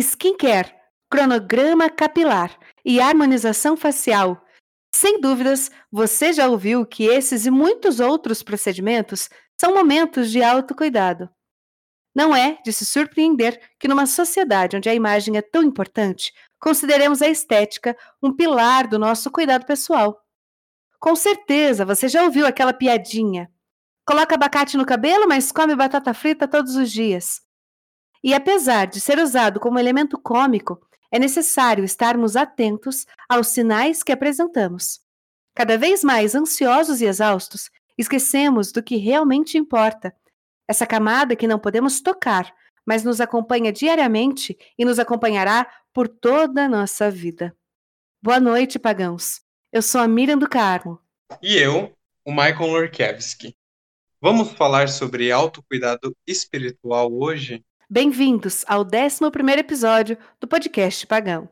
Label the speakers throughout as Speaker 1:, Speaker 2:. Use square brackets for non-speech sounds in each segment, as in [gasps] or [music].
Speaker 1: skincare, cronograma capilar e harmonização facial. Sem dúvidas, você já ouviu que esses e muitos outros procedimentos são momentos de autocuidado. Não é de se surpreender que, numa sociedade onde a imagem é tão importante, consideremos a estética um pilar do nosso cuidado pessoal. Com certeza você já ouviu aquela piadinha. Coloca abacate no cabelo, mas come batata frita todos os dias. E apesar de ser usado como elemento cômico, é necessário estarmos atentos aos sinais que apresentamos. Cada vez mais ansiosos e exaustos, esquecemos do que realmente importa. Essa camada que não podemos tocar, mas nos acompanha diariamente e nos acompanhará por toda a nossa vida. Boa noite, pagãos. Eu sou a Miriam do Carmo.
Speaker 2: E eu, o Michael Lorkevski. Vamos falar sobre autocuidado espiritual hoje?
Speaker 1: Bem-vindos ao 11 episódio do podcast Pagão.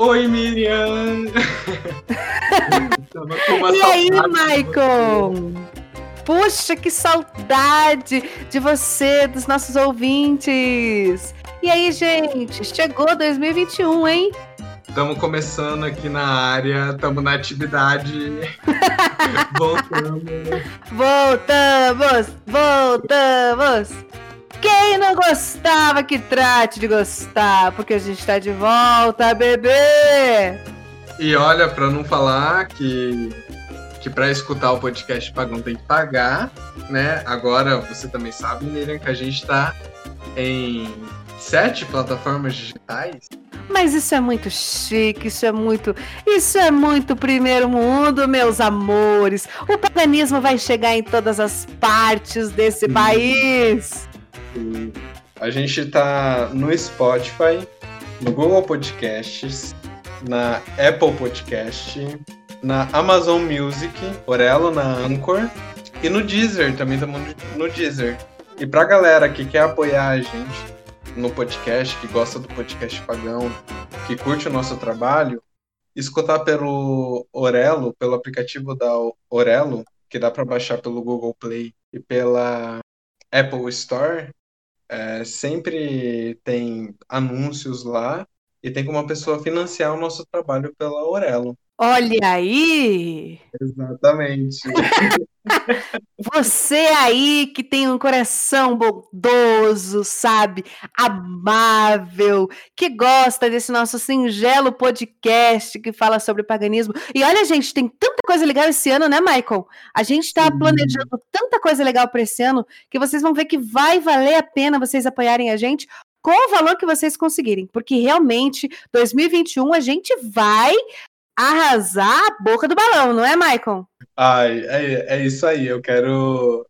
Speaker 2: Oi, Miriam! [laughs]
Speaker 1: e aí, Michael? Puxa, que saudade de você, dos nossos ouvintes! E aí, gente? Chegou 2021, hein?
Speaker 2: Estamos começando aqui na área, estamos na atividade. [laughs] voltamos.
Speaker 1: Voltamos! Voltamos! Quem não gostava que trate de gostar, porque a gente tá de volta, bebê!
Speaker 2: E olha, para não falar que que para escutar o podcast pagão tem que pagar, né? Agora você também sabe, Miriam, que a gente tá em sete plataformas digitais.
Speaker 1: Mas isso é muito chique, isso é muito, isso é muito primeiro mundo, meus amores. O paganismo vai chegar em todas as partes desse país.
Speaker 2: A gente tá no Spotify, no Google Podcasts, na Apple Podcast, na Amazon Music, Orelo, na Anchor e no Deezer, também estamos no Deezer. E pra galera que quer apoiar a gente no podcast, que gosta do podcast Pagão, que curte o nosso trabalho, escutar pelo Orelo, pelo aplicativo da Orelo, que dá para baixar pelo Google Play e pela Apple Store, é, sempre tem anúncios lá e tem como a pessoa financiar o nosso trabalho pela Aurelo.
Speaker 1: Olha aí!
Speaker 2: Exatamente. [laughs]
Speaker 1: Você aí que tem um coração bondoso, sabe? Amável, que gosta desse nosso singelo podcast que fala sobre paganismo. E olha, gente, tem tanta coisa legal esse ano, né, Michael? A gente está planejando tanta coisa legal para esse ano que vocês vão ver que vai valer a pena vocês apoiarem a gente com o valor que vocês conseguirem, porque realmente 2021 a gente vai arrasar a boca do balão, não é, Maicon?
Speaker 2: Ai, é, é isso aí, eu quero.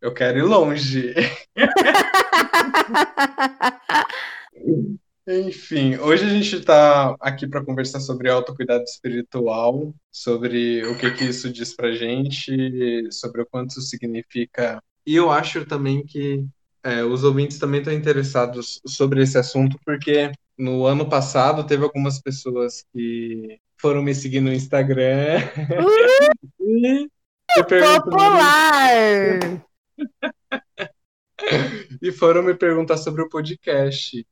Speaker 2: Eu quero ir longe. [laughs] Enfim, hoje a gente está aqui para conversar sobre autocuidado espiritual, sobre o que, que isso diz para gente, sobre o quanto isso significa. E eu acho também que é, os ouvintes também estão interessados sobre esse assunto, porque no ano passado teve algumas pessoas que foram me seguir no Instagram.
Speaker 1: Uh, [laughs] popular! [laughs]
Speaker 2: e foram me perguntar sobre o podcast.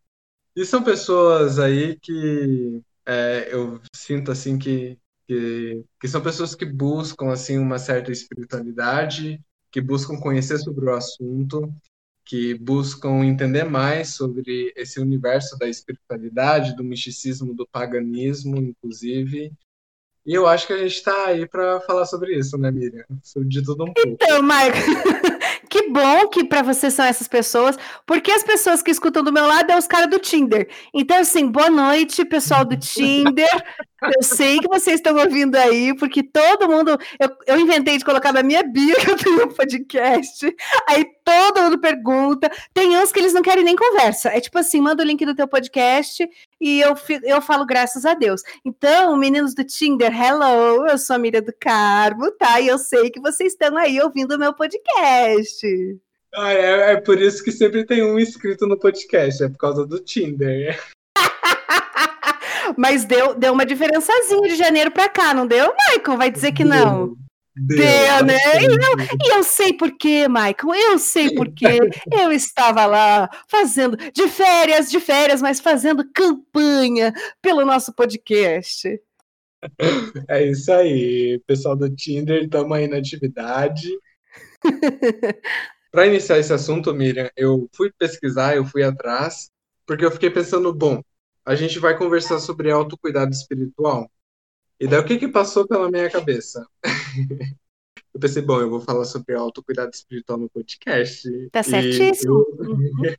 Speaker 2: E são pessoas aí que é, eu sinto assim que, que, que são pessoas que buscam assim uma certa espiritualidade, que buscam conhecer sobre o assunto, que buscam entender mais sobre esse universo da espiritualidade, do misticismo, do paganismo, inclusive. E eu acho que a gente está aí para falar sobre isso, né, Miriam? Sobre de tudo um pouco.
Speaker 1: Então, Marco, [laughs] que bom que para você são essas pessoas, porque as pessoas que escutam do meu lado é os caras do Tinder. Então, assim, boa noite, pessoal do Tinder. [laughs] Eu sei que vocês estão ouvindo aí, porque todo mundo. Eu, eu inventei de colocar na minha bio [laughs] que eu tenho um podcast. Aí todo mundo pergunta. Tem uns que eles não querem nem conversa. É tipo assim, manda o link do teu podcast e eu, eu falo graças a Deus. Então, meninos do Tinder, hello, eu sou a Miriam do Carmo, tá? E eu sei que vocês estão aí ouvindo o meu podcast.
Speaker 2: Ah, é, é por isso que sempre tem um inscrito no podcast, é por causa do Tinder. [laughs]
Speaker 1: Mas deu, deu uma diferençazinha de janeiro para cá, não deu, Michael? Vai dizer que não. Deu, né? E eu, e eu sei por quê, Michael. Eu sei por quê. [laughs] Eu estava lá fazendo, de férias, de férias, mas fazendo campanha pelo nosso podcast.
Speaker 2: É isso aí, pessoal do Tinder, estamos aí na atividade. [laughs] Para iniciar esse assunto, Miriam, eu fui pesquisar, eu fui atrás, porque eu fiquei pensando, bom, a gente vai conversar sobre autocuidado espiritual. E daí o que que passou pela minha cabeça? [laughs] eu pensei, bom, eu vou falar sobre autocuidado espiritual no podcast.
Speaker 1: Tá certíssimo. Eu... Uhum.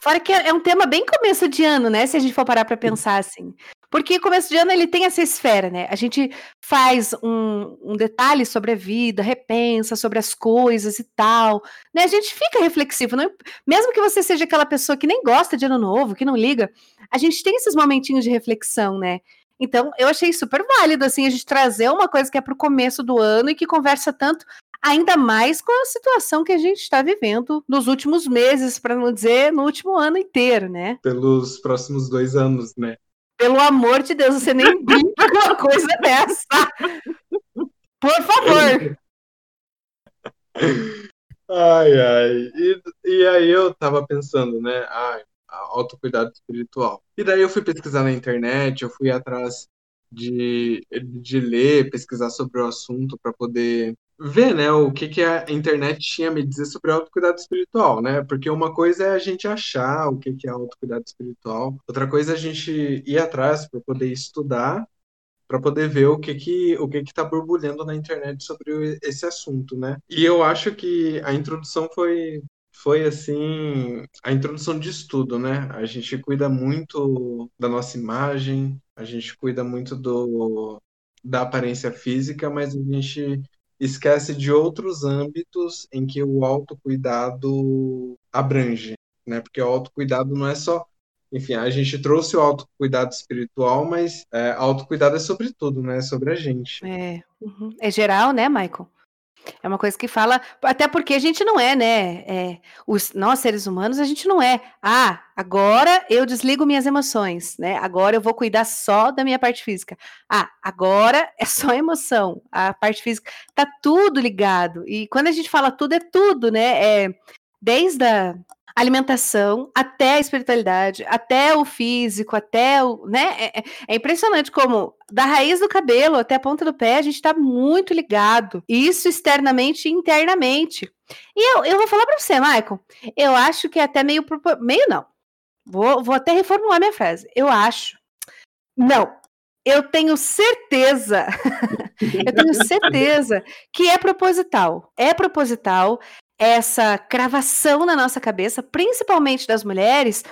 Speaker 1: Fora que é um tema bem começo de ano, né? Se a gente for parar para pensar assim. Porque começo de ano ele tem essa esfera, né? A gente faz um, um, detalhe sobre a vida, repensa sobre as coisas e tal. Né? A gente fica reflexivo. Não, mesmo que você seja aquela pessoa que nem gosta de ano novo, que não liga, a gente tem esses momentinhos de reflexão, né? Então, eu achei super válido, assim, a gente trazer uma coisa que é para o começo do ano e que conversa tanto, ainda mais com a situação que a gente está vivendo nos últimos meses, para não dizer no último ano inteiro, né?
Speaker 2: Pelos próximos dois anos, né?
Speaker 1: Pelo amor de Deus, você nem [laughs] brinca com uma coisa dessa. Por favor.
Speaker 2: Ai, ai. E, e aí eu tava pensando, né? Ai, autocuidado espiritual. E daí eu fui pesquisar na internet, eu fui atrás de, de ler, pesquisar sobre o assunto para poder ver, né, o que, que a internet tinha a me dizer sobre autocuidado espiritual, né? Porque uma coisa é a gente achar o que, que é autocuidado espiritual, outra coisa é a gente ir atrás para poder estudar, para poder ver o que que o que que tá borbulhando na internet sobre esse assunto, né? E eu acho que a introdução foi foi assim a introdução de estudo, né? A gente cuida muito da nossa imagem, a gente cuida muito do da aparência física, mas a gente esquece de outros âmbitos em que o autocuidado abrange, né? Porque o autocuidado não é só enfim, a gente trouxe o autocuidado espiritual, mas é, autocuidado é sobre tudo, né? É sobre a gente.
Speaker 1: É, uhum. é geral, né, Michael? É uma coisa que fala, até porque a gente não é, né? É, os, nós, seres humanos, a gente não é. Ah, agora eu desligo minhas emoções, né? Agora eu vou cuidar só da minha parte física. Ah, agora é só emoção. A parte física tá tudo ligado. E quando a gente fala tudo, é tudo, né? É, desde a alimentação, até a espiritualidade, até o físico, até o. Né? É, é, é, impressionante como, da raiz do cabelo até a ponta do pé, a gente está muito ligado. Isso externamente e internamente. E eu, eu vou falar para você, Michael, eu acho que é até meio. Meio não. Vou, vou até reformular minha frase. Eu acho. Não, eu tenho certeza, [laughs] eu tenho certeza que é proposital. É proposital essa cravação na nossa cabeça, principalmente das mulheres,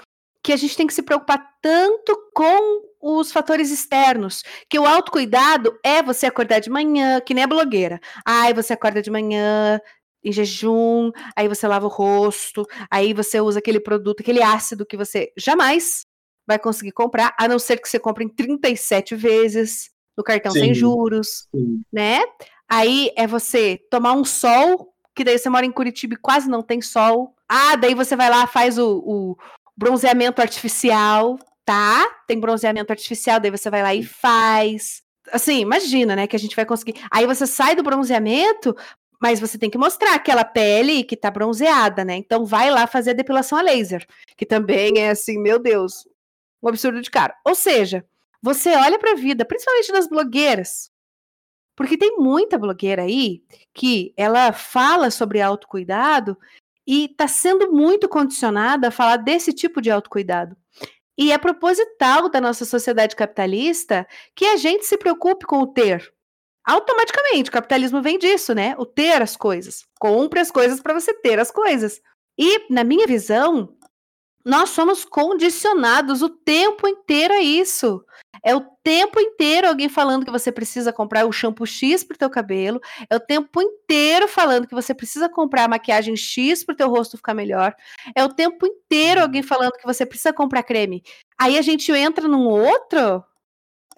Speaker 1: que a gente tem que se preocupar tanto com os fatores externos, que o autocuidado é você acordar de manhã, que nem a blogueira. Ai, você acorda de manhã em jejum, aí você lava o rosto, aí você usa aquele produto, aquele ácido que você jamais vai conseguir comprar, a não ser que você compre em 37 vezes no cartão sim, sem juros, sim. né? Aí é você tomar um sol que daí você mora em Curitiba e quase não tem sol. Ah, daí você vai lá, faz o, o bronzeamento artificial, tá? Tem bronzeamento artificial, daí você vai lá e faz. Assim, imagina, né, que a gente vai conseguir. Aí você sai do bronzeamento, mas você tem que mostrar aquela pele que tá bronzeada, né? Então vai lá fazer a depilação a laser, que também é assim, meu Deus, um absurdo de cara. Ou seja, você olha para a vida, principalmente das blogueiras, porque tem muita blogueira aí que ela fala sobre autocuidado e está sendo muito condicionada a falar desse tipo de autocuidado. E é proposital da nossa sociedade capitalista que a gente se preocupe com o ter. Automaticamente, o capitalismo vem disso, né? O ter as coisas. Compre as coisas para você ter as coisas. E, na minha visão, Nós somos condicionados o tempo inteiro a isso. É o tempo inteiro alguém falando que você precisa comprar o shampoo X pro teu cabelo. É o tempo inteiro falando que você precisa comprar a maquiagem X pro teu rosto ficar melhor. É o tempo inteiro alguém falando que você precisa comprar creme. Aí a gente entra num outro,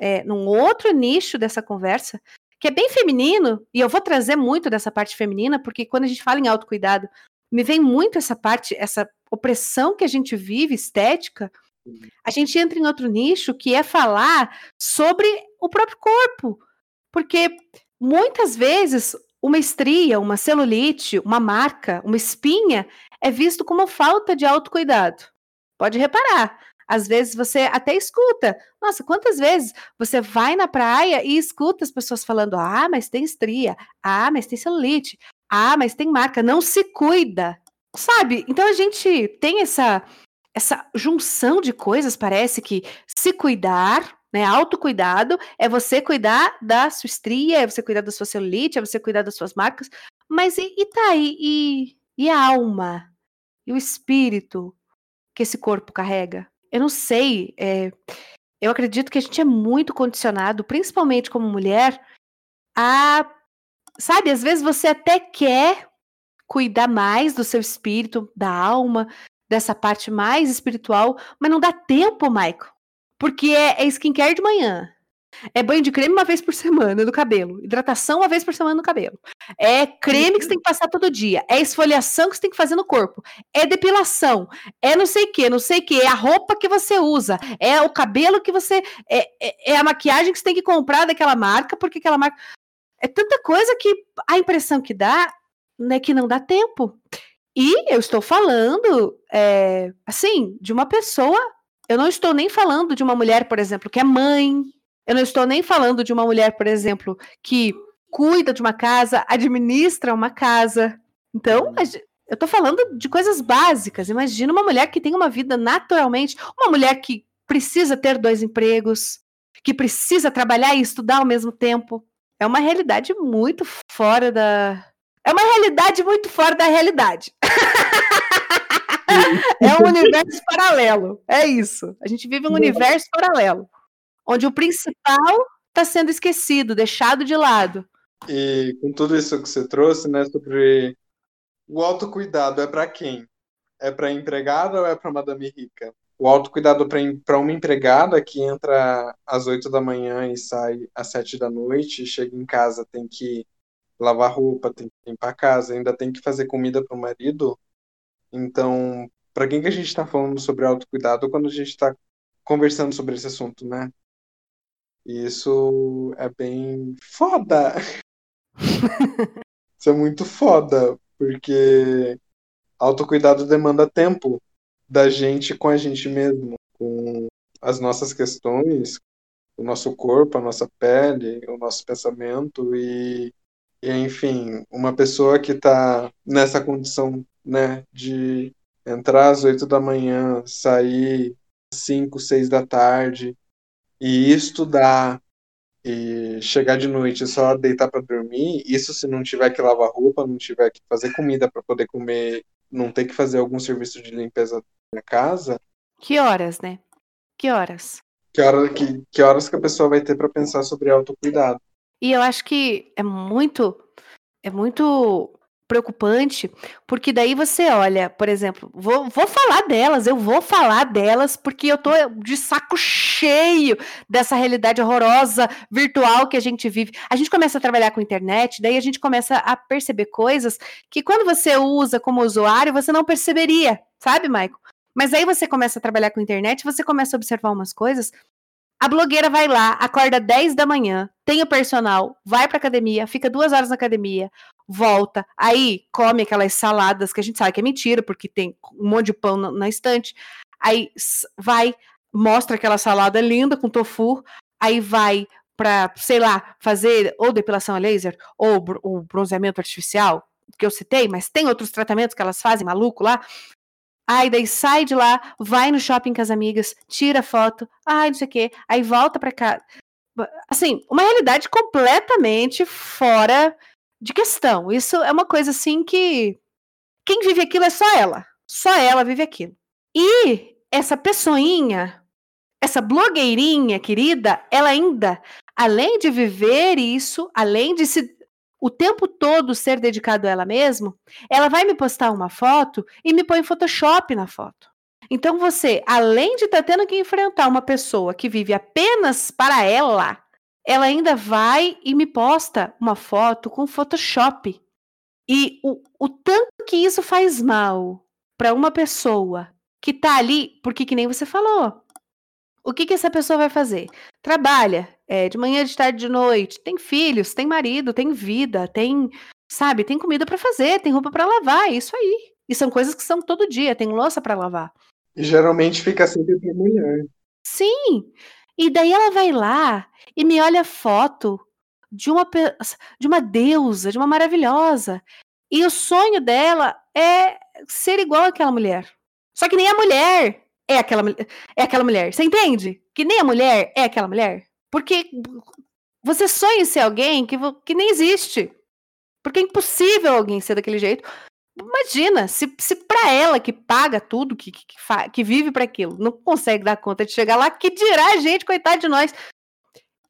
Speaker 1: é, num outro nicho dessa conversa, que é bem feminino, e eu vou trazer muito dessa parte feminina, porque quando a gente fala em autocuidado, me vem muito essa parte, essa opressão que a gente vive, estética, a gente entra em outro nicho que é falar sobre o próprio corpo. Porque muitas vezes uma estria, uma celulite, uma marca, uma espinha é visto como falta de autocuidado. Pode reparar. Às vezes você até escuta. Nossa, quantas vezes você vai na praia e escuta as pessoas falando: ah, mas tem estria, ah, mas tem celulite, ah, mas tem marca, não se cuida. Sabe? Então a gente tem essa essa junção de coisas, parece que se cuidar, né, autocuidado, é você cuidar da sua estria, é você cuidar da sua celulite, é você cuidar das suas marcas, mas e, e tá aí, e, e a alma, e o espírito que esse corpo carrega? Eu não sei, é, eu acredito que a gente é muito condicionado, principalmente como mulher, a, sabe, às vezes você até quer cuidar mais do seu espírito, da alma, dessa parte mais espiritual, mas não dá tempo, Michael. Porque é, é skincare de manhã. É banho de creme uma vez por semana no cabelo. Hidratação uma vez por semana no cabelo. É creme que você tem que passar todo dia. É esfoliação que você tem que fazer no corpo. É depilação. É não sei o que, não sei o que. É a roupa que você usa. É o cabelo que você. É, é, é, a maquiagem que você tem que comprar daquela marca, porque aquela marca. É tanta coisa que a impressão que dá é que não dá tempo. E eu estou falando, é, assim, de uma pessoa. Eu não estou nem falando de uma mulher, por exemplo, que é mãe. Eu não estou nem falando de uma mulher, por exemplo, que cuida de uma casa, administra uma casa. Então, uhum. eu estou falando de coisas básicas. Imagina uma mulher que tem uma vida naturalmente, uma mulher que precisa ter dois empregos, que precisa trabalhar e estudar ao mesmo tempo. É uma realidade muito fora da, é uma realidade muito fora da realidade. [laughs] é um universo paralelo. É isso. A gente vive um universo paralelo. Onde o principal está sendo esquecido, deixado de lado.
Speaker 2: E com tudo isso que você trouxe, né, sobre o autocuidado, é para quem? É para empregada ou é para madame rica? O autocuidado para uma empregada que entra às 8 da manhã e sai às 7 da noite, chega em casa, tem que lavar roupa, tem que limpar a casa, ainda tem que fazer comida para o marido. Então, para quem que a gente está falando sobre autocuidado quando a gente está conversando sobre esse assunto, né? E isso é bem foda. [laughs] isso é muito foda, porque autocuidado demanda tempo da gente com a gente mesmo, com as nossas questões, o nosso corpo, a nossa pele, o nosso pensamento e e, enfim, uma pessoa que está nessa condição né, de entrar às oito da manhã, sair às cinco, seis da tarde e estudar e chegar de noite só deitar para dormir, isso se não tiver que lavar roupa, não tiver que fazer comida para poder comer, não ter que fazer algum serviço de limpeza na casa.
Speaker 1: Que horas, né? Que horas?
Speaker 2: Que, hora, que, que horas que a pessoa vai ter para pensar sobre autocuidado?
Speaker 1: E eu acho que é muito é muito preocupante, porque daí você olha, por exemplo, vou, vou falar delas, eu vou falar delas, porque eu tô de saco cheio dessa realidade horrorosa virtual que a gente vive. A gente começa a trabalhar com internet, daí a gente começa a perceber coisas que quando você usa como usuário, você não perceberia, sabe, Michael? Mas aí você começa a trabalhar com internet, você começa a observar umas coisas a blogueira vai lá, acorda 10 da manhã, tem o personal, vai pra academia, fica duas horas na academia, volta, aí come aquelas saladas que a gente sabe que é mentira, porque tem um monte de pão na, na estante. Aí vai, mostra aquela salada linda com tofu, aí vai para, sei lá, fazer ou depilação a laser ou o bronzeamento artificial, que eu citei, mas tem outros tratamentos que elas fazem maluco lá. Aí daí sai de lá, vai no shopping com as amigas, tira foto, ai, não sei o quê, aí volta pra cá. Assim, uma realidade completamente fora de questão. Isso é uma coisa assim que quem vive aquilo é só ela. Só ela vive aquilo. E essa pessoinha, essa blogueirinha querida, ela ainda, além de viver isso, além de se o tempo todo ser dedicado a ela mesma, ela vai me postar uma foto e me põe Photoshop na foto. Então você, além de estar tá tendo que enfrentar uma pessoa que vive apenas para ela, ela ainda vai e me posta uma foto com Photoshop. E o, o tanto que isso faz mal para uma pessoa que tá ali, porque que nem você falou. O que que essa pessoa vai fazer? Trabalha, é, de manhã, de tarde, de noite, tem filhos, tem marido, tem vida, tem, sabe, tem comida para fazer, tem roupa para lavar, é isso aí. E são coisas que são todo dia, tem louça para lavar.
Speaker 2: E geralmente fica sempre pra mulher.
Speaker 1: Sim. E daí ela vai lá e me olha foto de uma de uma deusa, de uma maravilhosa. E o sonho dela é ser igual àquela mulher. Só que nem a mulher é aquela, é aquela mulher. Você entende? Que nem a mulher é aquela mulher. Porque você sonha em ser alguém que, que nem existe. Porque é impossível alguém ser daquele jeito. Imagina, se, se para ela que paga tudo, que, que, que vive para aquilo, não consegue dar conta de chegar lá, que dirá a gente, coitado de nós.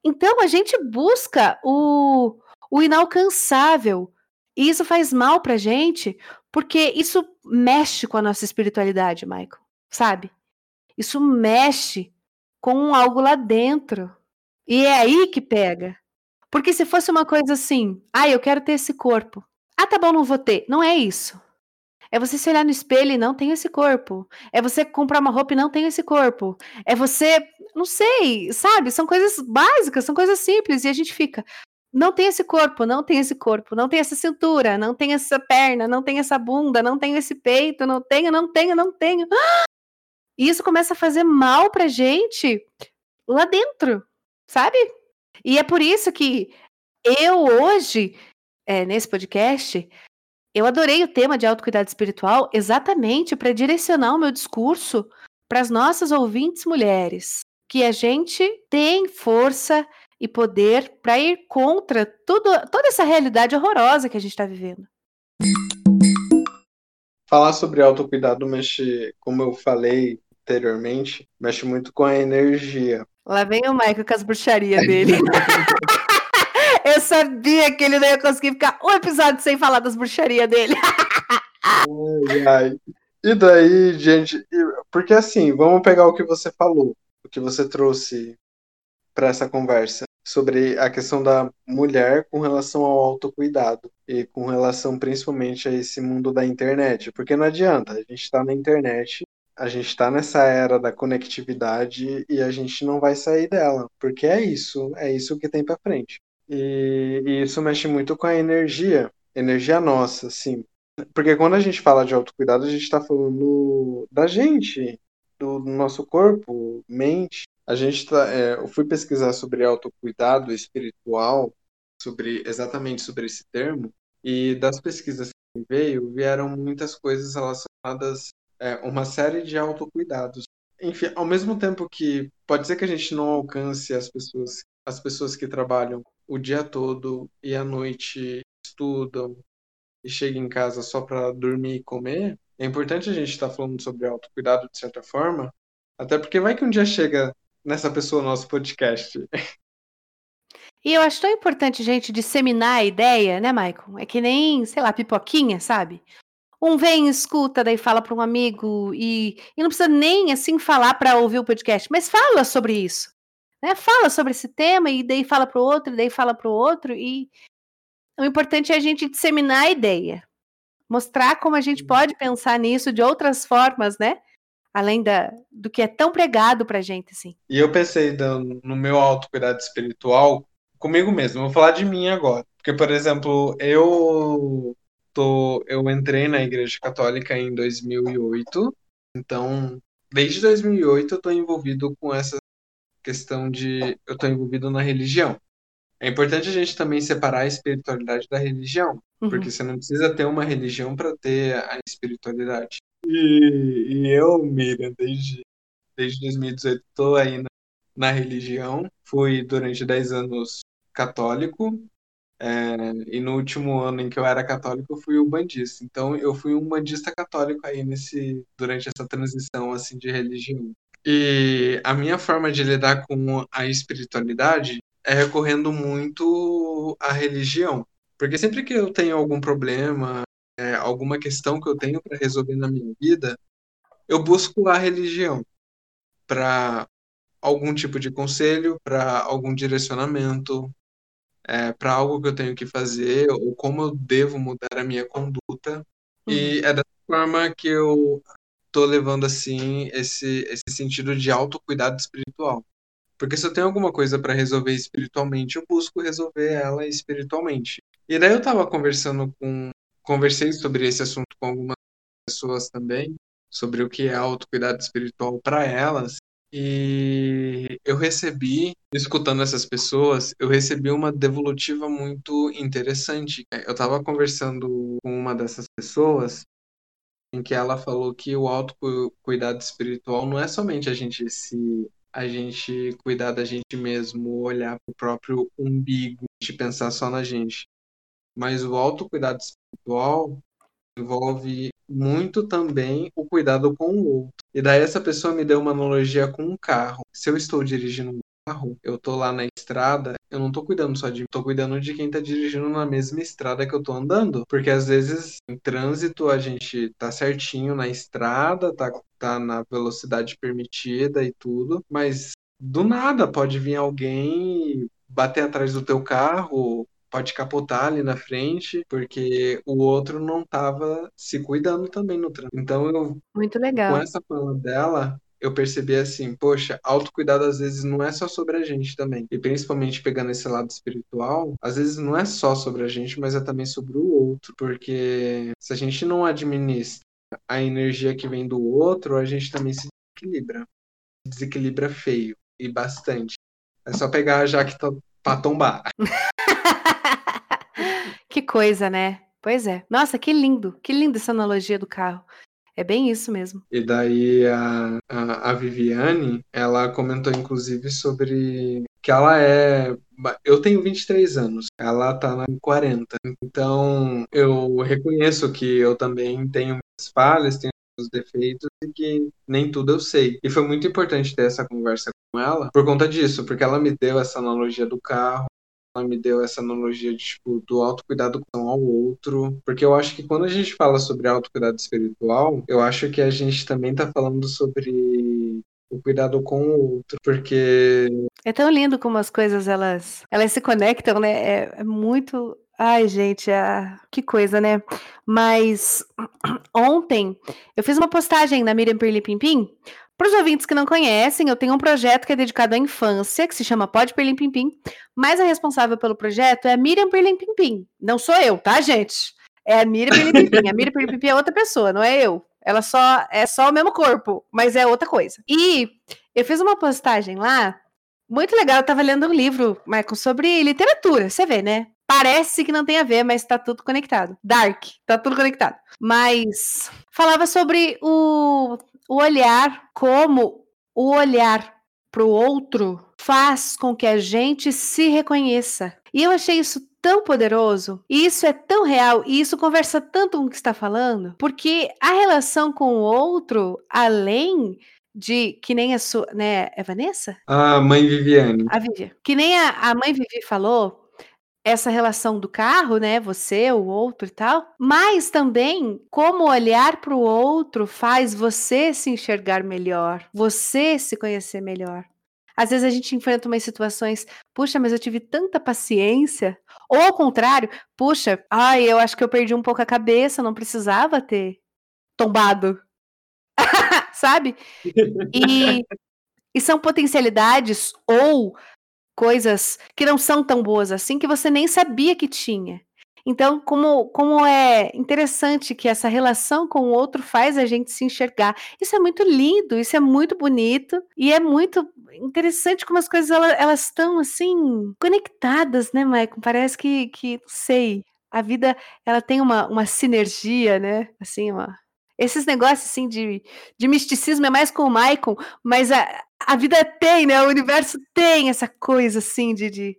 Speaker 1: Então a gente busca o, o inalcançável. E isso faz mal pra gente, porque isso mexe com a nossa espiritualidade, Michael, sabe? Isso mexe com algo lá dentro. E é aí que pega. Porque se fosse uma coisa assim, ah, eu quero ter esse corpo. Ah, tá bom, não vou ter. Não é isso. É você se olhar no espelho e não tem esse corpo. É você comprar uma roupa e não tem esse corpo. É você, não sei, sabe? São coisas básicas, são coisas simples. E a gente fica, não tem esse corpo, não tem esse corpo, não tem essa cintura, não tem essa perna, não tem essa bunda, não tem esse peito, não tenho, não tenho, não tenho. [gasps] E isso começa a fazer mal pra gente lá dentro, sabe? E é por isso que eu hoje, é, nesse podcast, eu adorei o tema de autocuidado espiritual exatamente para direcionar o meu discurso para as nossas ouvintes mulheres, que a gente tem força e poder para ir contra tudo, toda essa realidade horrorosa que a gente está vivendo.
Speaker 2: Falar sobre autocuidado mexe, como eu falei anteriormente, mexe muito com a energia.
Speaker 1: Lá vem o Michael com as bruxarias dele. [laughs] Eu sabia que ele não ia conseguir ficar um episódio sem falar das bruxarias dele.
Speaker 2: ai, ai. E daí, gente, porque assim, vamos pegar o que você falou, o que você trouxe para essa conversa sobre a questão da mulher com relação ao autocuidado e com relação principalmente a esse mundo da internet, porque não adianta, a gente está na internet, a gente está nessa era da conectividade e a gente não vai sair dela, porque é isso, é isso que tem para frente. E, e, isso mexe muito com a energia, energia nossa, assim. Porque quando a gente fala de autocuidado, a gente está falando da gente, do nosso corpo, mente. A gente tá, é, eu fui pesquisar sobre autocuidado espiritual, sobre exatamente sobre esse termo, e das pesquisas que veio, vieram muitas coisas relacionadas é, uma série de autocuidados. Enfim, ao mesmo tempo que pode ser que a gente não alcance as pessoas, as pessoas que trabalham o dia todo e à noite estudam e chegam em casa só para dormir e comer, é importante a gente estar tá falando sobre autocuidado de certa forma, até porque vai que um dia chega nessa pessoa nosso podcast.
Speaker 1: E eu acho tão importante gente disseminar a ideia, né, Maicon? É que nem, sei lá, pipoquinha, sabe? Um vem, escuta, daí fala para um amigo e, e não precisa nem assim falar para ouvir o podcast, mas fala sobre isso né, fala sobre esse tema e daí fala para o outro, e daí fala para o outro e o importante é a gente disseminar a ideia, mostrar como a gente pode pensar nisso de outras formas, né? Além da, do que é tão pregado pra gente, assim.
Speaker 2: E eu pensei no meu autocuidado espiritual comigo mesmo. vou falar de mim agora. Porque, por exemplo, eu tô, eu entrei na Igreja Católica em 2008. Então, desde 2008 eu tô envolvido com essa questão de eu estou envolvido na religião. É importante a gente também separar a espiritualidade da religião, uhum. porque você não precisa ter uma religião para ter a espiritualidade. E, e, eu, Miriam, desde, desde 2018 estou aí na, na, religião. Fui durante 10 anos católico. É, e no último ano em que eu era católico, eu fui um bandista. Então, eu fui um bandista católico aí nesse durante essa transição assim de religião. E a minha forma de lidar com a espiritualidade é recorrendo muito à religião. Porque sempre que eu tenho algum problema, é, alguma questão que eu tenho para resolver na minha vida, eu busco a religião para algum tipo de conselho, para algum direcionamento, é, para algo que eu tenho que fazer ou como eu devo mudar a minha conduta. Uhum. E é dessa forma que eu tô levando assim esse esse sentido de autocuidado espiritual. Porque se eu tenho alguma coisa para resolver espiritualmente, eu busco resolver ela espiritualmente. E daí eu tava conversando com conversei sobre esse assunto com algumas pessoas também, sobre o que é autocuidado espiritual para elas, e eu recebi, escutando essas pessoas, eu recebi uma devolutiva muito interessante. Eu estava conversando com uma dessas pessoas em que ela falou que o autocuidado espiritual não é somente a gente se a gente cuidar da gente mesmo, olhar para o próprio umbigo, de pensar só na gente. Mas o autocuidado espiritual envolve muito também o cuidado com o outro. E daí essa pessoa me deu uma analogia com um carro. Se eu estou dirigindo um carro, eu tô lá na estrada, eu não tô cuidando só de mim, tô cuidando de quem tá dirigindo na mesma estrada que eu tô andando. Porque às vezes em trânsito a gente tá certinho na estrada, tá, tá na velocidade permitida e tudo, mas do nada pode vir alguém bater atrás do teu carro, pode capotar ali na frente, porque o outro não estava se cuidando também no trânsito. Então eu
Speaker 1: Muito legal.
Speaker 2: Com essa fala dela, eu percebi assim, poxa, autocuidado às vezes não é só sobre a gente também. E principalmente pegando esse lado espiritual, às vezes não é só sobre a gente, mas é também sobre o outro, porque se a gente não administra a energia que vem do outro, a gente também se desequilibra. Desequilibra feio e bastante. É só pegar a jaque pra tombar. [laughs]
Speaker 1: que coisa, né? Pois é. Nossa, que lindo. Que linda essa analogia do carro. É bem isso mesmo.
Speaker 2: E daí a, a, a, Viviane, ela comentou inclusive sobre que ela é. Eu tenho 23 anos, ela tá na 40. Então eu reconheço que eu também tenho minhas falhas, tenho os defeitos e que nem tudo eu sei. E foi muito importante ter essa conversa com ela por conta disso, porque ela me deu essa analogia do carro, ela me deu essa analogia de, tipo, do autocuidado com ao outro, porque eu acho que quando a gente fala sobre autocuidado espiritual, eu acho que a gente também tá falando sobre o cuidado com o outro, porque
Speaker 1: é tão lindo como as coisas elas elas se conectam, né? É, é muito Ai, gente, ah, que coisa, né? Mas [clears throat] ontem eu fiz uma postagem na Miriam Perli Pimpim para os ouvintes que não conhecem, eu tenho um projeto que é dedicado à infância, que se chama Pode Perlim Pimpim, mas a responsável pelo projeto é a Miriam Perlim Pimpim. Não sou eu, tá, gente? É a Miriam Perlim Pimpim. A Miriam Perlim Pimpim é outra pessoa, não é eu. Ela só é só o mesmo corpo, mas é outra coisa. E eu fiz uma postagem lá, muito legal. Eu tava lendo um livro, Michael, sobre literatura. Você vê, né? Parece que não tem a ver, mas tá tudo conectado. Dark, tá tudo conectado. Mas falava sobre o o olhar como o olhar para o outro faz com que a gente se reconheça. E eu achei isso tão poderoso, e isso é tão real, e isso conversa tanto com o que está falando, porque a relação com o outro, além de que nem a sua, né, é Vanessa?
Speaker 2: A mãe Viviane.
Speaker 1: A Vivi. Que nem a, a mãe Vivi falou, essa relação do carro, né? Você, o outro e tal, mas também como olhar para o outro faz você se enxergar melhor, você se conhecer melhor. Às vezes a gente enfrenta umas situações, puxa, mas eu tive tanta paciência. Ou ao contrário, puxa, ai, eu acho que eu perdi um pouco a cabeça, não precisava ter tombado. [laughs] Sabe? E, e são potencialidades ou coisas que não são tão boas assim que você nem sabia que tinha. Então, como, como é interessante que essa relação com o outro faz a gente se enxergar. Isso é muito lindo, isso é muito bonito e é muito interessante como as coisas elas estão assim conectadas, né, Maicon? Parece que, que sei, a vida ela tem uma, uma sinergia, né? Assim, esses negócios assim de, de misticismo é mais com o Maicon, mas a, a vida tem, né? O universo tem essa coisa assim de, de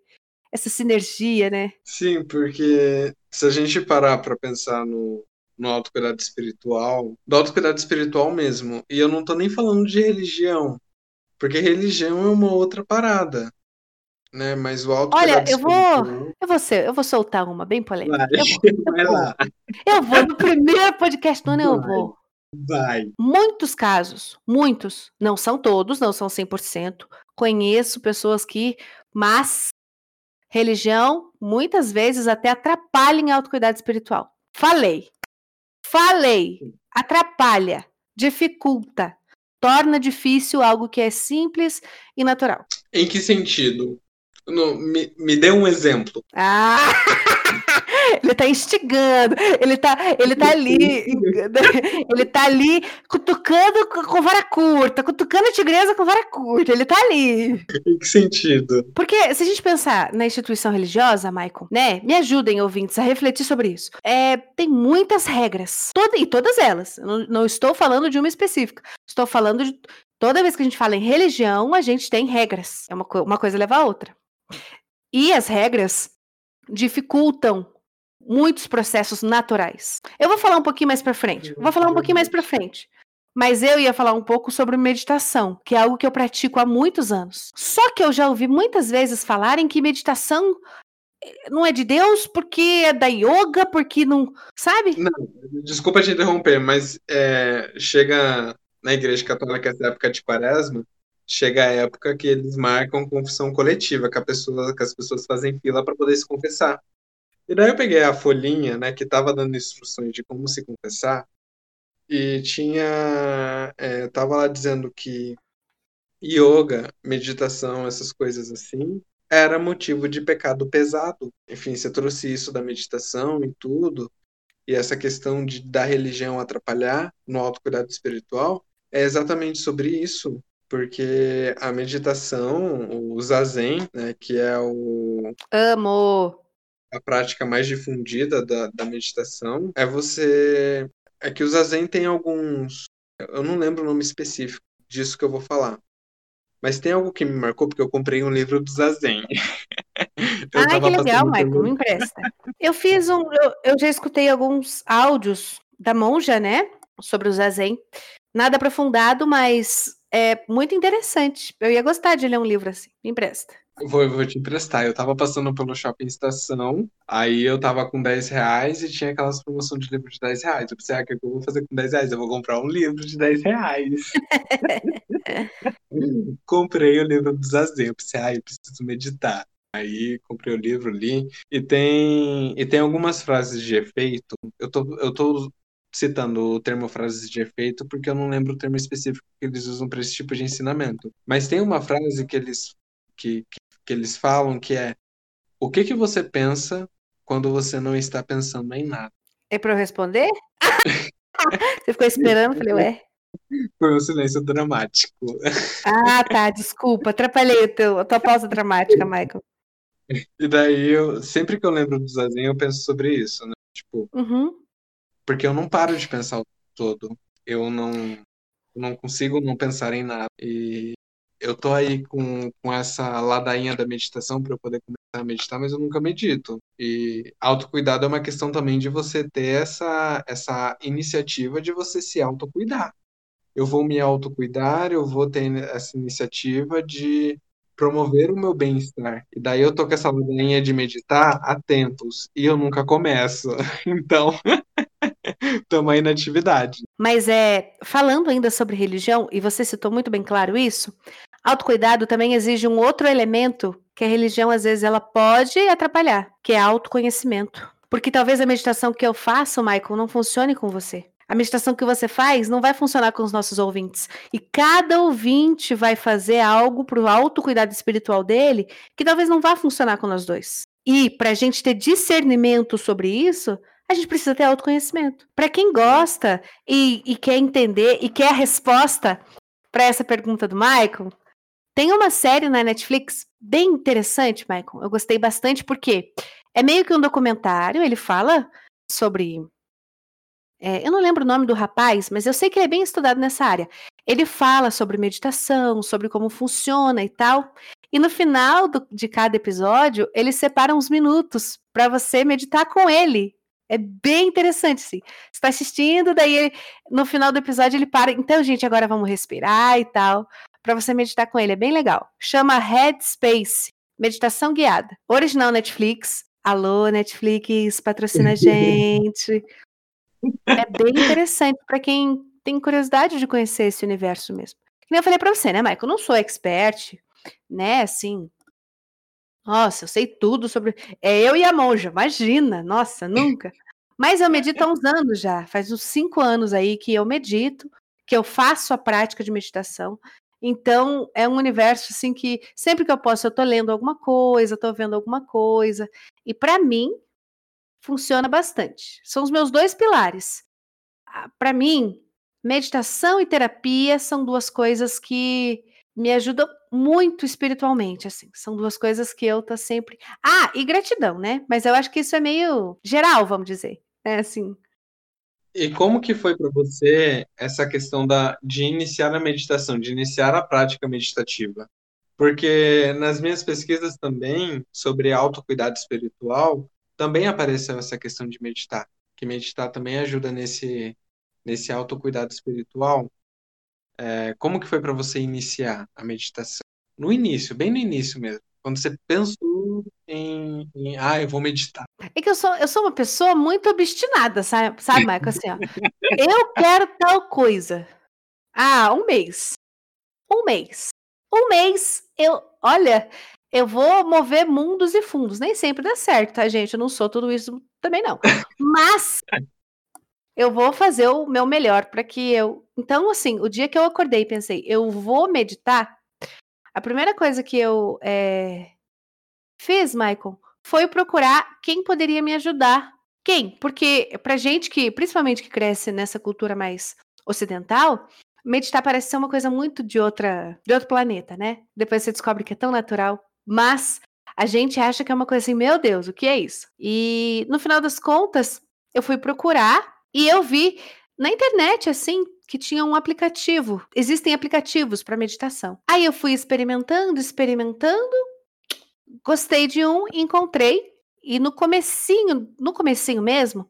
Speaker 1: essa sinergia, né?
Speaker 2: Sim, porque se a gente parar para pensar no, no autocuidado espiritual, do autocuidado espiritual mesmo, e eu não tô nem falando de religião, porque religião é uma outra parada, né? Mas o
Speaker 1: Olha, eu vou, eu vou, ser, eu vou soltar uma bem polêmica.
Speaker 2: Vai, [laughs]
Speaker 1: eu, vou,
Speaker 2: vai
Speaker 1: eu, vou,
Speaker 2: lá.
Speaker 1: eu vou no primeiro podcast do ano, eu vou.
Speaker 2: Vai.
Speaker 1: Muitos casos, muitos, não são todos, não são 100%. Conheço pessoas que, mas religião muitas vezes até atrapalha em autocuidado espiritual. Falei. Falei. Atrapalha, dificulta, torna difícil algo que é simples e natural.
Speaker 2: Em que sentido? No- me, me dê um exemplo.
Speaker 1: Ah! [laughs] Ele tá instigando, ele tá, ele tá ali, ele tá ali cutucando com vara curta, cutucando a tigresa com vara curta, ele tá ali.
Speaker 2: Em que sentido?
Speaker 1: Porque se a gente pensar na instituição religiosa, Michael, né? Me ajudem, ouvintes, a refletir sobre isso. É, tem muitas regras. Toda, e todas elas. Não, não estou falando de uma específica. Estou falando de. Toda vez que a gente fala em religião, a gente tem regras. É uma, co- uma coisa leva a outra. E as regras dificultam muitos processos naturais. Eu vou falar um pouquinho mais pra frente. Vou falar um pouquinho mais pra frente. Mas eu ia falar um pouco sobre meditação, que é algo que eu pratico há muitos anos. Só que eu já ouvi muitas vezes falarem que meditação eh, não é de Deus porque é da yoga, porque não. Sabe?
Speaker 2: Desculpa te interromper, mas é, chega na Igreja Católica essa época de quaresma, chega a época que eles marcam confissão coletiva, que, a pessoa, que as pessoas fazem fila para poder se confessar. E daí eu peguei a folhinha, né, que estava dando instruções de como se confessar, e tinha, é, tava lá dizendo que yoga, meditação, essas coisas assim, era motivo de pecado pesado. Enfim, você trouxe isso da meditação e tudo, e essa questão de da religião atrapalhar no autocuidado espiritual, é exatamente sobre isso, porque a meditação, o zazen, né, que é o,
Speaker 1: Amo.
Speaker 2: A prática mais difundida da, da meditação, é você. É que o zazen tem alguns. Eu não lembro o nome específico disso que eu vou falar. Mas tem algo que me marcou, porque eu comprei um livro do zazen. [laughs] Eu
Speaker 1: Ai, que legal, Michael, me empresta. Eu fiz um. Eu, eu já escutei alguns áudios da monja, né? Sobre o Zazen. Nada aprofundado, mas é muito interessante. Eu ia gostar de ler um livro assim. Me empresta.
Speaker 2: Vou, vou te emprestar. Eu tava passando pelo shopping estação, aí eu tava com 10 reais e tinha aquelas promoções de livro de 10 reais. Eu pensei, ah, o que eu vou fazer com 10 reais? Eu vou comprar um livro de 10 reais. [laughs] Comprei o livro do Zazen. Eu pensei, ah, eu preciso meditar. Aí comprei o livro, li, e tem, e tem algumas frases de efeito. Eu tô, eu tô citando o termo frases de efeito porque eu não lembro o termo específico que eles usam para esse tipo de ensinamento. Mas tem uma frase que eles, que, que, eles falam que é o que que você pensa quando você não está pensando em nada?
Speaker 1: É pra eu responder? [laughs] Você ficou esperando? Eu Falei, ué.
Speaker 2: Foi um silêncio dramático.
Speaker 1: Ah, tá. Desculpa. Atrapalhei teu, a tua pausa dramática, Michael.
Speaker 2: E daí, eu, sempre que eu lembro do Zazen, eu penso sobre isso, né? Tipo,
Speaker 1: Uhum.
Speaker 2: porque eu não paro de pensar o todo. Eu não, não consigo não pensar em nada. E eu tô aí com, com essa ladainha da meditação para eu poder começar a meditar, mas eu nunca medito. E autocuidado é uma questão também de você ter essa, essa iniciativa de você se autocuidar. Eu vou me autocuidar, eu vou ter essa iniciativa de promover o meu bem-estar. E daí eu tô com essa ladainha de meditar há tempos e eu nunca começo. [laughs] Então, [laughs] Estamos aí na atividade.
Speaker 1: Mas é, falando ainda sobre religião, e você citou muito bem claro isso, autocuidado também exige um outro elemento que a religião, às vezes, ela pode atrapalhar, que é autoconhecimento. Porque talvez a meditação que eu faço, Michael, não funcione com você. A meditação que você faz não vai funcionar com os nossos ouvintes. E cada ouvinte vai fazer algo para o autocuidado espiritual dele que talvez não vá funcionar com nós dois. E para a gente ter discernimento sobre isso, a gente precisa ter autoconhecimento. Para quem gosta e, e, quer entender e quer a resposta para essa pergunta do Michael, tem uma série na Netflix bem interessante, Michael. Eu gostei bastante porque é meio que um documentário. Ele fala sobre. É, eu não lembro o nome do rapaz, mas eu sei que ele é bem estudado nessa área. Ele fala sobre meditação, sobre como funciona e tal. E no final do, de cada episódio, eles separam uns minutos para você meditar com ele. É bem interessante, sim. Você está assistindo, daí ele, no final do episódio ele para. Então, gente, agora vamos respirar e tal, para você meditar com ele. É bem legal. Chama Headspace, meditação guiada. Original Netflix. Alô, Netflix, patrocina a [laughs] gente. É bem interessante para quem tem curiosidade de conhecer esse universo mesmo. Como eu falei para você, né, Michael? Eu não sou expert, né, assim. Nossa, eu sei tudo sobre. É eu e a monja, imagina, nossa, nunca. Mas eu medito há uns anos já, faz uns cinco anos aí que eu medito, que eu faço a prática de meditação. Então, é um universo assim que sempre que eu posso, eu tô lendo alguma coisa, tô vendo alguma coisa. E para mim, funciona bastante. São os meus dois pilares. Ah, para mim, meditação e terapia são duas coisas que me ajudam muito espiritualmente, assim. São duas coisas que eu tô sempre. Ah, e gratidão, né? Mas eu acho que isso é meio geral, vamos dizer. É assim.
Speaker 2: E como que foi para você essa questão da, de iniciar a meditação, de iniciar a prática meditativa? Porque nas minhas pesquisas também sobre autocuidado espiritual, também apareceu essa questão de meditar, que meditar também ajuda nesse nesse autocuidado espiritual. É, como que foi para você iniciar a meditação? No início, bem no início mesmo, quando você pensou em, em ah, eu vou meditar.
Speaker 1: É que eu sou, eu sou uma pessoa muito obstinada, sabe, sabe Michael? Assim, ó, eu quero tal coisa. Ah, um mês. Um mês. Um mês, eu, olha, eu vou mover mundos e fundos. Nem sempre dá certo, tá, gente? Eu não sou tudo isso também, não. Mas eu vou fazer o meu melhor para que eu. Então, assim, o dia que eu acordei e pensei, eu vou meditar, a primeira coisa que eu é, fiz, Michael, foi procurar quem poderia me ajudar. Quem? Porque pra gente que, principalmente que cresce nessa cultura mais ocidental, meditar parece ser uma coisa muito de outra, de outro planeta, né? Depois você descobre que é tão natural, mas a gente acha que é uma coisa assim, meu Deus, o que é isso? E no final das contas, eu fui procurar e eu vi na internet assim que tinha um aplicativo. Existem aplicativos para meditação. Aí eu fui experimentando, experimentando, gostei de um, encontrei e no comecinho, no comecinho mesmo,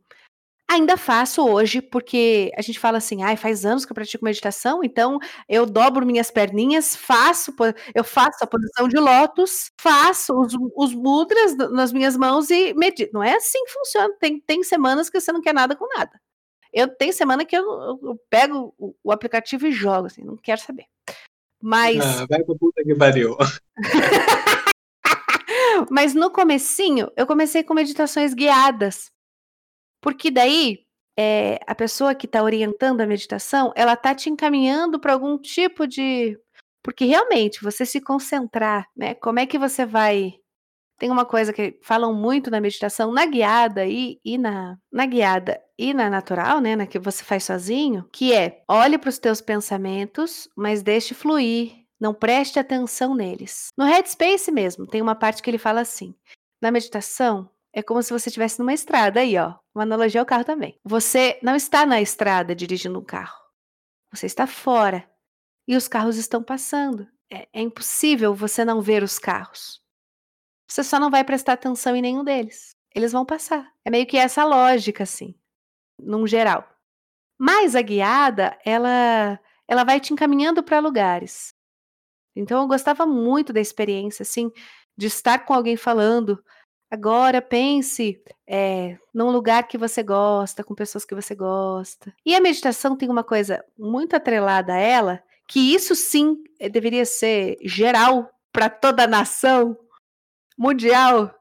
Speaker 1: ainda faço hoje, porque a gente fala assim, ai, faz anos que eu pratico meditação, então eu dobro minhas perninhas, faço, eu faço a posição de lótus, faço os, os mudras nas minhas mãos e medito. Não é assim que funciona. Tem, tem semanas que você não quer nada com nada. Eu tenho semana que eu, eu pego o, o, aplicativo e jogo, assim, não quero saber. Mas.
Speaker 2: Ah, vai pra puta que pariu. [laughs]
Speaker 1: Mas no comecinho, eu comecei com meditações guiadas. Porque daí, é, a pessoa que está orientando a meditação, ela tá te encaminhando para algum tipo de. Porque realmente, você se concentrar, né? Como é que você vai tem uma coisa que falam muito na meditação, na guiada e, e na, na guiada e na natural, né, na que você faz sozinho, que é olhe para os teus pensamentos, mas deixe fluir, não preste atenção neles. No Headspace mesmo, tem uma parte que ele fala assim: na meditação, é como se você estivesse numa estrada aí, ó. Uma analogia ao carro também. Você não está na estrada dirigindo um carro. Você está fora. E os carros estão passando. É, é impossível você não ver os carros. Você só não vai prestar atenção em nenhum deles. Eles vão passar. É meio que essa lógica, assim, num geral. Mas a guiada, ela, ela vai te encaminhando para lugares. Então eu gostava muito da experiência, assim, de estar com alguém falando. Agora pense é, num lugar que você gosta, com pessoas que você gosta. E a meditação tem uma coisa muito atrelada a ela, que isso sim eh, deveria ser geral para toda a nação, mundial,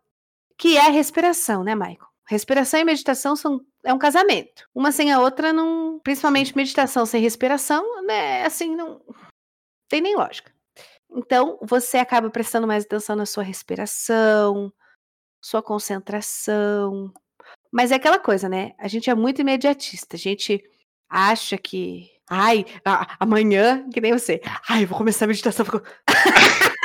Speaker 1: que é a respiração, né, Michael? Respiração e meditação são é um casamento. Uma sem a outra não, principalmente meditação sem respiração, né, assim não tem nem lógica. Então, você acaba prestando mais atenção na sua respiração, sua concentração. Mas é aquela coisa, né? A gente é muito imediatista. A gente acha que, ai, amanhã, que nem você. Ai, vou começar a meditação. [laughs]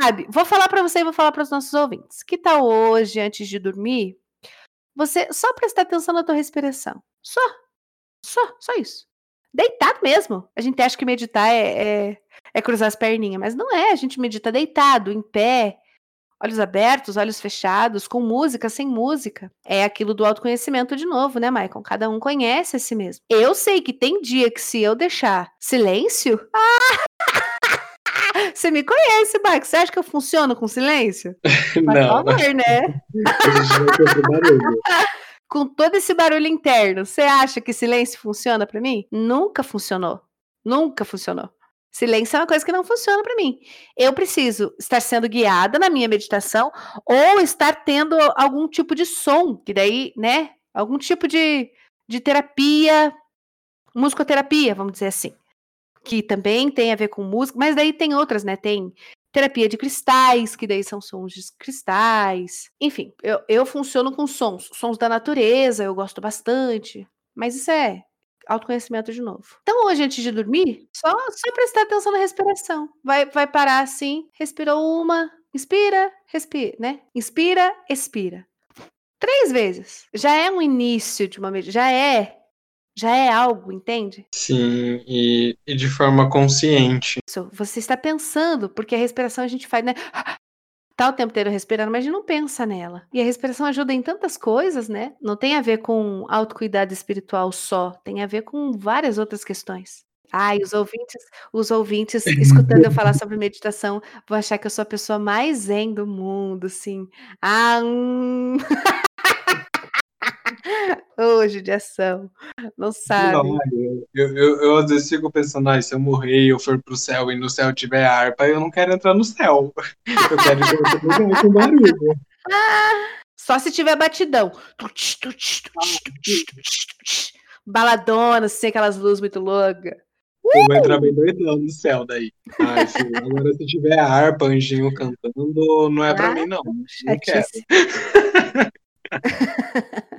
Speaker 1: Sabe? Vou falar para você e vou falar para os nossos ouvintes. Que tal hoje, antes de dormir, você só prestar atenção na tua respiração? Só. Só, só isso. Deitado mesmo. A gente acha que meditar é, é, é cruzar as perninhas, mas não é. A gente medita deitado, em pé, olhos abertos, olhos fechados, com música, sem música. É aquilo do autoconhecimento de novo, né, Michael? Cada um conhece a si mesmo. Eu sei que tem dia que se eu deixar silêncio. Ah! [laughs] Você me conhece, Michael. Você acha que eu funciono com silêncio? [laughs]
Speaker 2: Por favor,
Speaker 1: né? [laughs] com todo esse barulho interno, você acha que silêncio funciona para mim? Nunca funcionou. Nunca funcionou. Silêncio é uma coisa que não funciona para mim. Eu preciso estar sendo guiada na minha meditação ou estar tendo algum tipo de som, que daí, né, algum tipo de, de terapia, musicoterapia, vamos dizer assim, que também tem a ver com música, mas daí tem outras, né? Tem terapia de cristais, que daí são sons de cristais. Enfim, eu, eu funciono com sons, sons da natureza, eu gosto bastante. Mas isso é autoconhecimento de novo. Então, hoje, antes de dormir, só, só prestar atenção na respiração. Vai, vai parar assim, respirou uma, inspira, respira, né? Inspira, expira. Três vezes. Já é um início de uma já é. Já é algo, entende?
Speaker 2: Sim, e, e de forma consciente.
Speaker 1: Isso, você está pensando, porque a respiração a gente faz, né? tá o tempo inteiro respirando, mas a gente não pensa nela. E a respiração ajuda em tantas coisas, né? Não tem a ver com autocuidado espiritual só, tem a ver com várias outras questões. Ai, os ouvintes, os ouvintes [laughs] escutando eu falar sobre meditação vão achar que eu sou a pessoa mais zen do mundo, sim. Ah, hum. [laughs] [laughs] Hoje de ação. Não sabe. Não,
Speaker 2: eu, eu, eu, às vezes fico pensando, ah, se eu morrer e eu for pro céu e no céu tiver harpa, eu não quero entrar no céu. [laughs] Eu quero ir com barulho.
Speaker 1: Só se tiver batidão. Baladona, sem aquelas luzes muito loucas.
Speaker 2: Eu vou entrar bem doidão no céu daí. Ai, filho, agora se tiver harpa, anjinho cantando, não é pra ah, mim, não. Não quero. [laughs]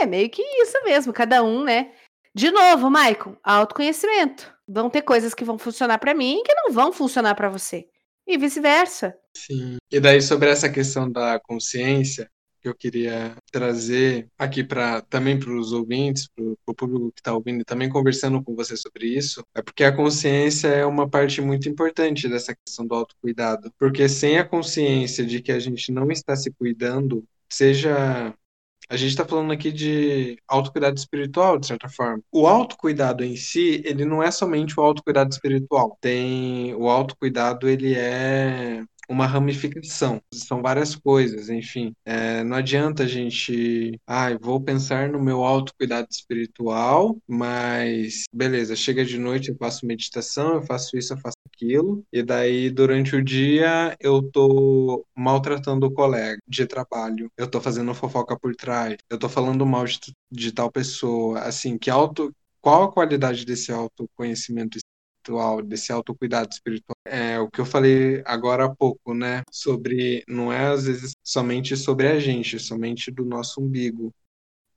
Speaker 1: É, meio que isso mesmo, cada um, né? De novo, Maicon, autoconhecimento. Vão ter coisas que vão funcionar para mim e que não vão funcionar para você. E vice-versa.
Speaker 2: Sim. E daí sobre essa questão da consciência, que eu queria trazer aqui para também para os ouvintes, para o público que está ouvindo, e também conversando com você sobre isso, é porque a consciência é uma parte muito importante dessa questão do autocuidado. Porque sem a consciência de que a gente não está se cuidando, seja a gente está falando aqui de autocuidado espiritual, de certa forma. O autocuidado em si, ele não é somente o autocuidado espiritual. Tem o autocuidado, ele é uma ramificação. São várias coisas, enfim. É, não adianta a gente, ah, vou pensar no meu autocuidado espiritual, mas beleza, chega de noite, eu faço meditação, eu faço isso, eu faço aquilo, e daí durante o dia eu tô maltratando o colega de trabalho, eu tô fazendo fofoca por trás, eu tô falando mal de, de tal pessoa, assim, que auto qual a qualidade desse autoconhecimento espiritual, desse autocuidado espiritual. É o que eu falei agora há pouco, né? Sobre, não é às vezes somente sobre a gente, somente do nosso umbigo,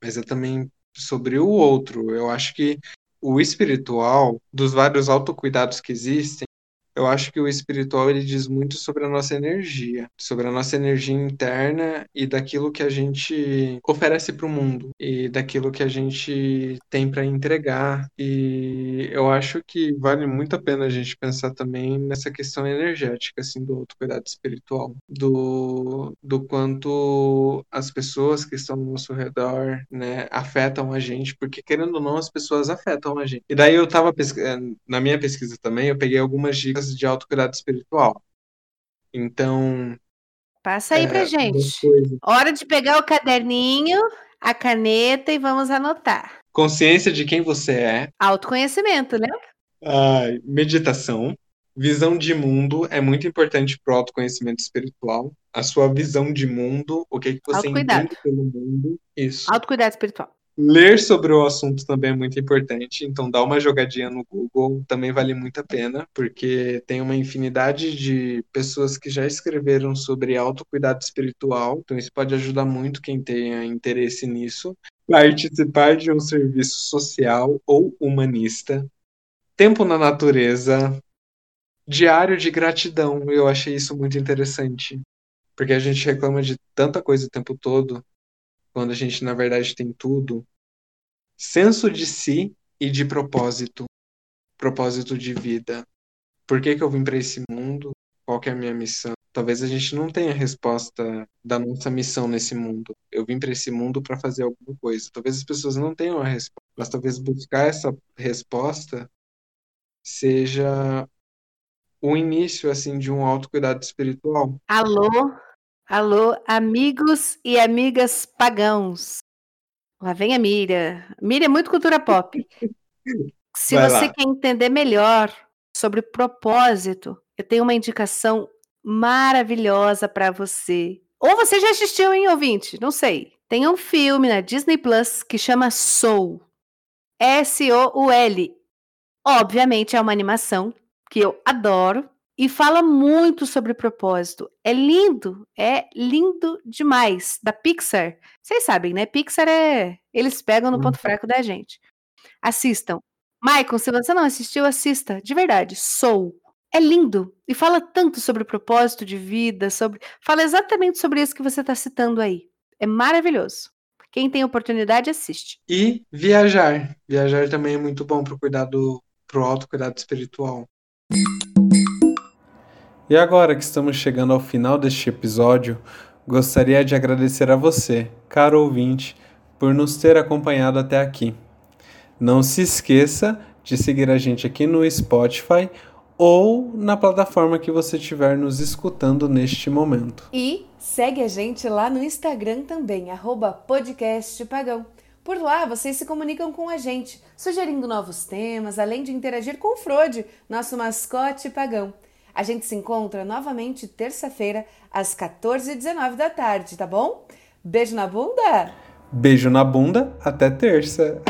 Speaker 2: mas é também sobre o outro. Eu acho que o espiritual, dos vários autocuidados que existem, eu acho que o espiritual ele diz muito sobre a nossa energia, sobre a nossa energia interna e daquilo que a gente oferece para o mundo e daquilo que a gente tem para entregar. E eu acho que vale muito a pena a gente pensar também nessa questão energética, assim, do autocuidado espiritual, do, do quanto as pessoas que estão ao nosso redor, né, afetam a gente, porque querendo ou não, as pessoas afetam a gente. E daí eu estava na minha pesquisa também, eu peguei algumas dicas de autocuidado espiritual. Então.
Speaker 1: Passa aí é, pra gente. Hora de pegar o caderninho, a caneta e vamos anotar.
Speaker 2: Consciência de quem você é.
Speaker 1: Autoconhecimento, né?
Speaker 2: Ah, meditação. Visão de mundo é muito importante para o autoconhecimento espiritual. A sua visão de mundo, o que, que você entende pelo mundo. Isso.
Speaker 1: Autocuidado espiritual.
Speaker 2: Ler sobre o assunto também é muito importante, então dá uma jogadinha no Google, também vale muito a pena, porque tem uma infinidade de pessoas que já escreveram sobre autocuidado espiritual, então isso pode ajudar muito quem tenha interesse nisso. Participar de um serviço social ou humanista. Tempo na natureza. Diário de gratidão, eu achei isso muito interessante, porque a gente reclama de tanta coisa o tempo todo quando a gente na verdade tem tudo. Senso de si e de propósito, propósito de vida. Por que, que eu vim para esse mundo? Qual que é a minha missão? Talvez a gente não tenha resposta da nossa missão nesse mundo. Eu vim para esse mundo para fazer alguma coisa. Talvez as pessoas não tenham a resposta, mas talvez buscar essa resposta seja o início assim de um autocuidado espiritual.
Speaker 1: Alô, alô, amigos e amigas pagãos. Lá vem a Miriam. Miriam é muito cultura pop. [laughs] Se
Speaker 2: Vai
Speaker 1: você
Speaker 2: lá.
Speaker 1: quer entender melhor sobre propósito, eu tenho uma indicação maravilhosa para você. Ou você já assistiu, hein, ouvinte? Não sei. Tem um filme na Disney Plus que chama Soul. S-O-U-L. Obviamente é uma animação que eu adoro e fala muito sobre propósito. É lindo, é lindo demais. Da Pixar. Vocês sabem, né? Pixar é. Eles pegam no ponto
Speaker 2: Uhum.
Speaker 1: fraco da gente. Assistam. Michael, se você não assistiu, assista. De verdade. Soul. É lindo. E fala tanto sobre propósito de vida, sobre. Fala exatamente sobre isso que você está citando aí. É maravilhoso. Quem tem oportunidade, assiste.
Speaker 2: E viajar. Viajar também é muito bom pro cuidado, pro autocuidado espiritual. E agora que estamos chegando ao final deste episódio, gostaria de agradecer a você, caro ouvinte, por nos ter acompanhado até aqui. Não se esqueça de seguir a gente aqui no Spotify ou na plataforma que você estiver nos escutando neste momento.
Speaker 1: E segue a gente lá no Instagram também, podcastpagão. Por lá vocês se comunicam com a gente, sugerindo novos temas, além de interagir com o Frode, nosso mascote pagão. A gente se encontra novamente terça-feira, às 14h19 da tarde, tá bom? Beijo na bunda!
Speaker 2: Beijo na bunda, até terça!